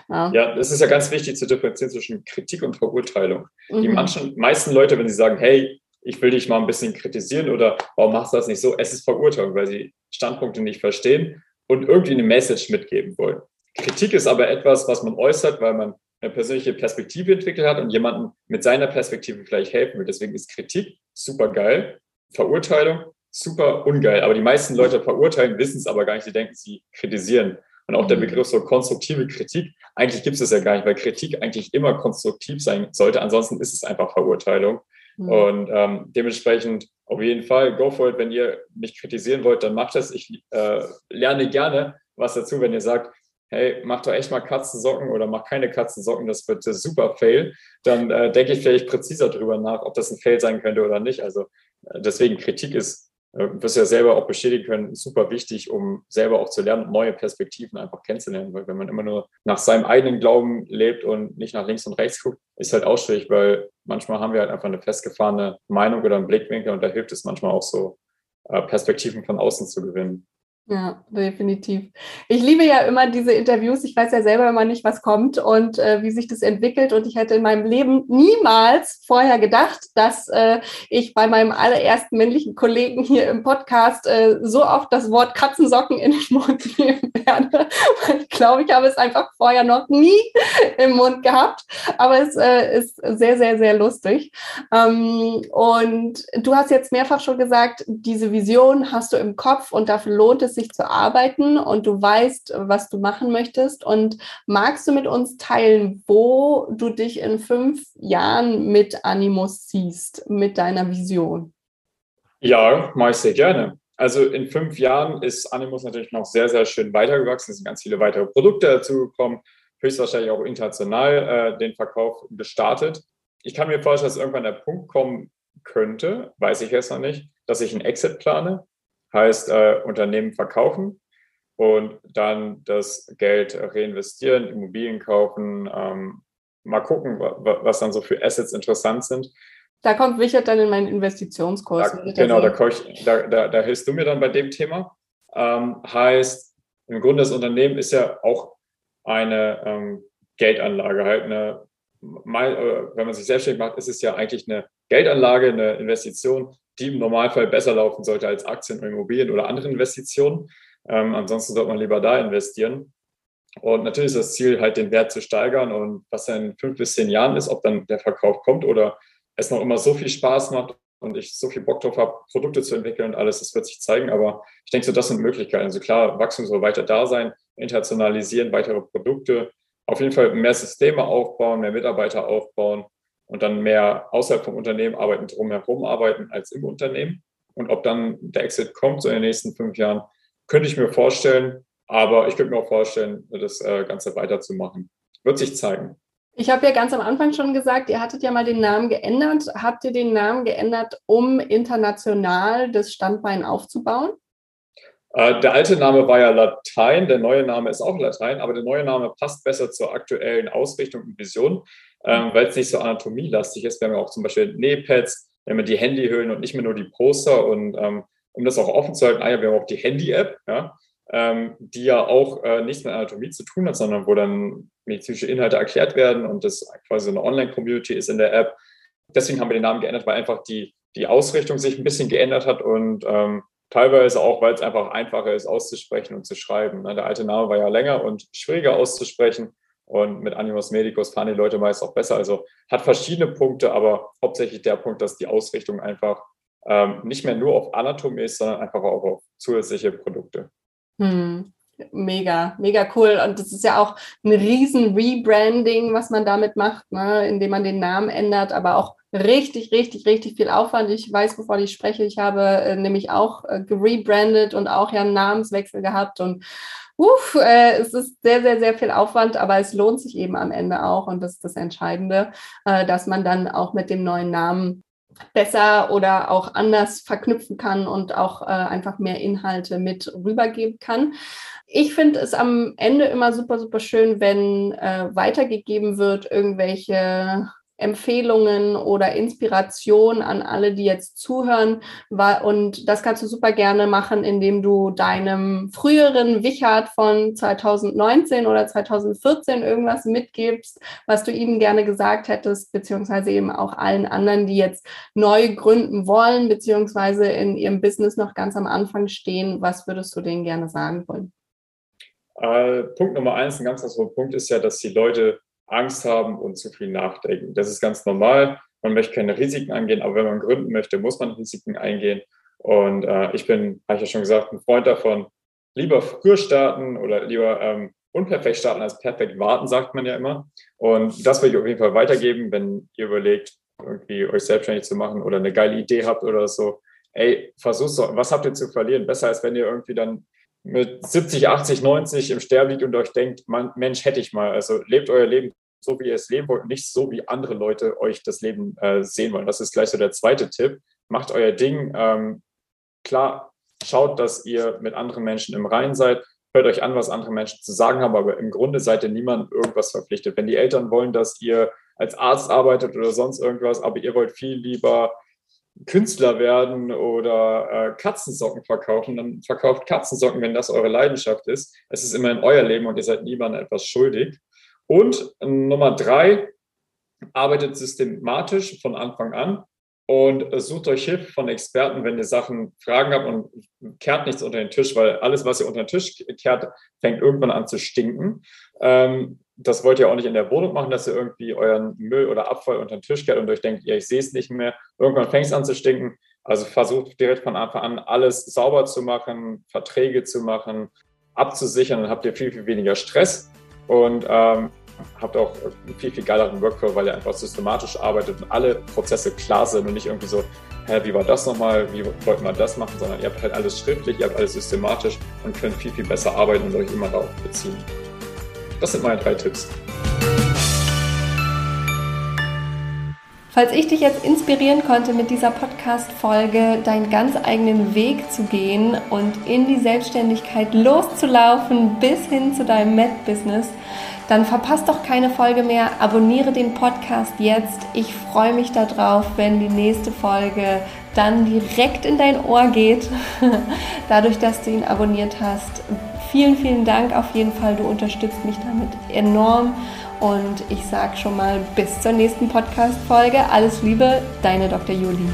Ja. ja, das ist ja ganz wichtig zu differenzieren zwischen Kritik und Verurteilung. Mhm. Die manchen, meisten Leute, wenn sie sagen, hey, ich will dich mal ein bisschen kritisieren oder warum machst du das nicht so, es ist Verurteilung, weil sie Standpunkte nicht verstehen und irgendwie eine Message mitgeben wollen. Kritik ist aber etwas, was man äußert, weil man eine persönliche Perspektive entwickelt hat und jemandem mit seiner Perspektive vielleicht helfen will. Deswegen ist Kritik super geil, Verurteilung super ungeil. Aber die meisten Leute verurteilen, wissen es aber gar nicht. Sie denken, sie kritisieren. Und auch der mhm. Begriff so konstruktive Kritik, eigentlich gibt es das ja gar nicht, weil Kritik eigentlich immer konstruktiv sein sollte. Ansonsten ist es einfach Verurteilung. Mhm. Und ähm, dementsprechend auf jeden Fall, go for it. Wenn ihr mich kritisieren wollt, dann macht das. Ich äh, lerne gerne was dazu, wenn ihr sagt, hey, mach doch echt mal Katzensocken oder mach keine Katzensocken, das wird ein super Fail, dann äh, denke ich vielleicht präziser drüber nach, ob das ein Fail sein könnte oder nicht. Also äh, deswegen Kritik ist, äh, wirst ja selber auch bestätigen können, super wichtig, um selber auch zu lernen, neue Perspektiven einfach kennenzulernen. Weil wenn man immer nur nach seinem eigenen Glauben lebt und nicht nach links und rechts guckt, ist halt auch schwierig, weil manchmal haben wir halt einfach eine festgefahrene Meinung oder einen Blickwinkel und da hilft es manchmal auch so, äh, Perspektiven von außen zu gewinnen. Ja, definitiv. Ich liebe ja immer diese Interviews. Ich weiß ja selber immer nicht, was kommt und äh, wie sich das entwickelt. Und ich hätte in meinem Leben niemals vorher gedacht, dass äh, ich bei meinem allerersten männlichen Kollegen hier im Podcast äh, so oft das Wort Katzensocken in den Mund [LAUGHS] nehmen werde. ich glaube, ich habe es einfach vorher noch nie im Mund gehabt. Aber es äh, ist sehr, sehr, sehr lustig. Ähm, und du hast jetzt mehrfach schon gesagt, diese Vision hast du im Kopf und dafür lohnt es sich zu arbeiten und du weißt, was du machen möchtest. Und magst du mit uns teilen, wo du dich in fünf Jahren mit Animus siehst, mit deiner Vision? Ja, mache ich sehr gerne. Also in fünf Jahren ist Animus natürlich noch sehr, sehr schön weitergewachsen. Es sind ganz viele weitere Produkte dazugekommen, höchstwahrscheinlich auch international äh, den Verkauf gestartet. Ich kann mir vorstellen, dass irgendwann der Punkt kommen könnte, weiß ich jetzt noch nicht, dass ich einen Exit plane. Heißt, äh, Unternehmen verkaufen und dann das Geld reinvestieren, Immobilien kaufen, ähm, mal gucken, was dann so für Assets interessant sind. Da kommt Wichert dann in meinen Investitionskurs. Da, genau, da, ich, da, da, da, hilfst du mir dann bei dem Thema. Ähm, heißt, im Grunde das Unternehmen ist ja auch eine ähm, Geldanlage, halt eine, äh, wenn man sich selbstständig macht, ist es ja eigentlich eine Geldanlage, eine Investition, die im Normalfall besser laufen sollte als Aktien oder Immobilien oder andere Investitionen. Ähm, ansonsten sollte man lieber da investieren. Und natürlich ist das Ziel, halt den Wert zu steigern und was dann in fünf bis zehn Jahren ist, ob dann der Verkauf kommt oder es noch immer so viel Spaß macht und ich so viel Bock drauf habe, Produkte zu entwickeln und alles, das wird sich zeigen. Aber ich denke, so das sind Möglichkeiten. Also klar, Wachstum soll weiter da sein, internationalisieren, weitere Produkte, auf jeden Fall mehr Systeme aufbauen, mehr Mitarbeiter aufbauen und dann mehr außerhalb vom Unternehmen arbeiten, drumherum arbeiten als im Unternehmen. Und ob dann der Exit kommt, so in den nächsten fünf Jahren, könnte ich mir vorstellen. Aber ich könnte mir auch vorstellen, das äh, Ganze weiterzumachen. Wird sich zeigen. Ich habe ja ganz am Anfang schon gesagt, ihr hattet ja mal den Namen geändert. Habt ihr den Namen geändert, um international das Standbein aufzubauen? Äh, der alte Name war ja Latein, der neue Name ist auch Latein, aber der neue Name passt besser zur aktuellen Ausrichtung und Vision ähm, weil es nicht so anatomielastig ist. Wir haben ja auch zum Beispiel Nähpads, wir haben die Handyhüllen und nicht mehr nur die Poster. Und ähm, um das auch offen zu halten, ah ja, wir haben auch die Handy-App, ja, ähm, die ja auch äh, nichts mit Anatomie zu tun hat, sondern wo dann medizinische Inhalte erklärt werden und das quasi eine Online-Community ist in der App. Deswegen haben wir den Namen geändert, weil einfach die, die Ausrichtung sich ein bisschen geändert hat und teilweise auch, weil es einfach einfacher ist auszusprechen und zu schreiben. Ne? Der alte Name war ja länger und schwieriger auszusprechen. Und mit Animus Medicus fahren die Leute meist auch besser. Also hat verschiedene Punkte, aber hauptsächlich der Punkt, dass die Ausrichtung einfach ähm, nicht mehr nur auf Anatomie ist, sondern einfach auch auf zusätzliche Produkte. Hm. Mega, mega cool. Und das ist ja auch ein riesen Rebranding, was man damit macht, ne? indem man den Namen ändert, aber auch richtig, richtig, richtig viel Aufwand. Ich weiß, wovon ich spreche. Ich habe äh, nämlich auch äh, gerebrandet und auch ja einen Namenswechsel gehabt und uff, äh, es ist sehr, sehr, sehr viel Aufwand, aber es lohnt sich eben am Ende auch und das ist das Entscheidende, äh, dass man dann auch mit dem neuen Namen besser oder auch anders verknüpfen kann und auch äh, einfach mehr Inhalte mit rübergeben kann. Ich finde es am Ende immer super, super schön, wenn äh, weitergegeben wird, irgendwelche Empfehlungen oder Inspiration an alle, die jetzt zuhören. Und das kannst du super gerne machen, indem du deinem früheren Wichert von 2019 oder 2014 irgendwas mitgibst, was du ihm gerne gesagt hättest, beziehungsweise eben auch allen anderen, die jetzt neu gründen wollen, beziehungsweise in ihrem Business noch ganz am Anfang stehen. Was würdest du denen gerne sagen wollen? Äh, Punkt Nummer eins, ein ganz großer Punkt ist ja, dass die Leute Angst haben und zu viel nachdenken. Das ist ganz normal. Man möchte keine Risiken eingehen, aber wenn man gründen möchte, muss man Risiken eingehen. Und äh, ich bin, habe ich ja schon gesagt, ein Freund davon, lieber früher starten oder lieber ähm, unperfekt starten als perfekt warten, sagt man ja immer. Und das will ich auf jeden Fall weitergeben, wenn ihr überlegt, irgendwie euch selbstständig zu machen oder eine geile Idee habt oder so. Ey, versuch's doch. Was habt ihr zu verlieren? Besser als wenn ihr irgendwie dann mit 70, 80, 90 im Sterben liegt und euch denkt, man, Mensch, hätte ich mal. Also lebt euer Leben so, wie ihr es leben wollt, nicht so, wie andere Leute euch das Leben äh, sehen wollen. Das ist gleich so der zweite Tipp. Macht euer Ding. Ähm, klar, schaut, dass ihr mit anderen Menschen im Rein seid. Hört euch an, was andere Menschen zu sagen haben, aber im Grunde seid ihr niemandem irgendwas verpflichtet. Wenn die Eltern wollen, dass ihr als Arzt arbeitet oder sonst irgendwas, aber ihr wollt viel lieber Künstler werden oder äh, Katzensocken verkaufen, dann verkauft Katzensocken, wenn das eure Leidenschaft ist. Es ist immerhin euer Leben und ihr seid niemandem etwas schuldig. Und Nummer drei, arbeitet systematisch von Anfang an und sucht euch Hilfe von Experten, wenn ihr Sachen, Fragen habt und kehrt nichts unter den Tisch, weil alles, was ihr unter den Tisch kehrt, fängt irgendwann an zu stinken. Ähm, das wollt ihr auch nicht in der Wohnung machen, dass ihr irgendwie euren Müll oder Abfall unter den Tisch kehrt und euch denkt, ja, ich sehe es nicht mehr. Irgendwann fängt es an zu stinken. Also versucht direkt von Anfang an alles sauber zu machen, Verträge zu machen, abzusichern, dann habt ihr viel, viel weniger Stress und ähm, habt auch einen viel, viel geileren Workflow, weil ihr einfach systematisch arbeitet und alle Prozesse klar sind und nicht irgendwie so, hä, wie war das nochmal, wie wollten wir das machen, sondern ihr habt halt alles schriftlich, ihr habt alles systematisch und könnt viel, viel besser arbeiten und euch immer darauf beziehen. Das sind meine drei Tipps. Falls ich dich jetzt inspirieren konnte, mit dieser Podcast-Folge deinen ganz eigenen Weg zu gehen und in die Selbstständigkeit loszulaufen bis hin zu deinem Med-Business, dann verpasst doch keine Folge mehr. Abonniere den Podcast jetzt. Ich freue mich darauf, wenn die nächste Folge dann direkt in dein Ohr geht, [LAUGHS] dadurch, dass du ihn abonniert hast. Vielen, vielen Dank auf jeden Fall. Du unterstützt mich damit enorm. Und ich sage schon mal bis zur nächsten Podcast-Folge. Alles Liebe, deine Dr. Juli.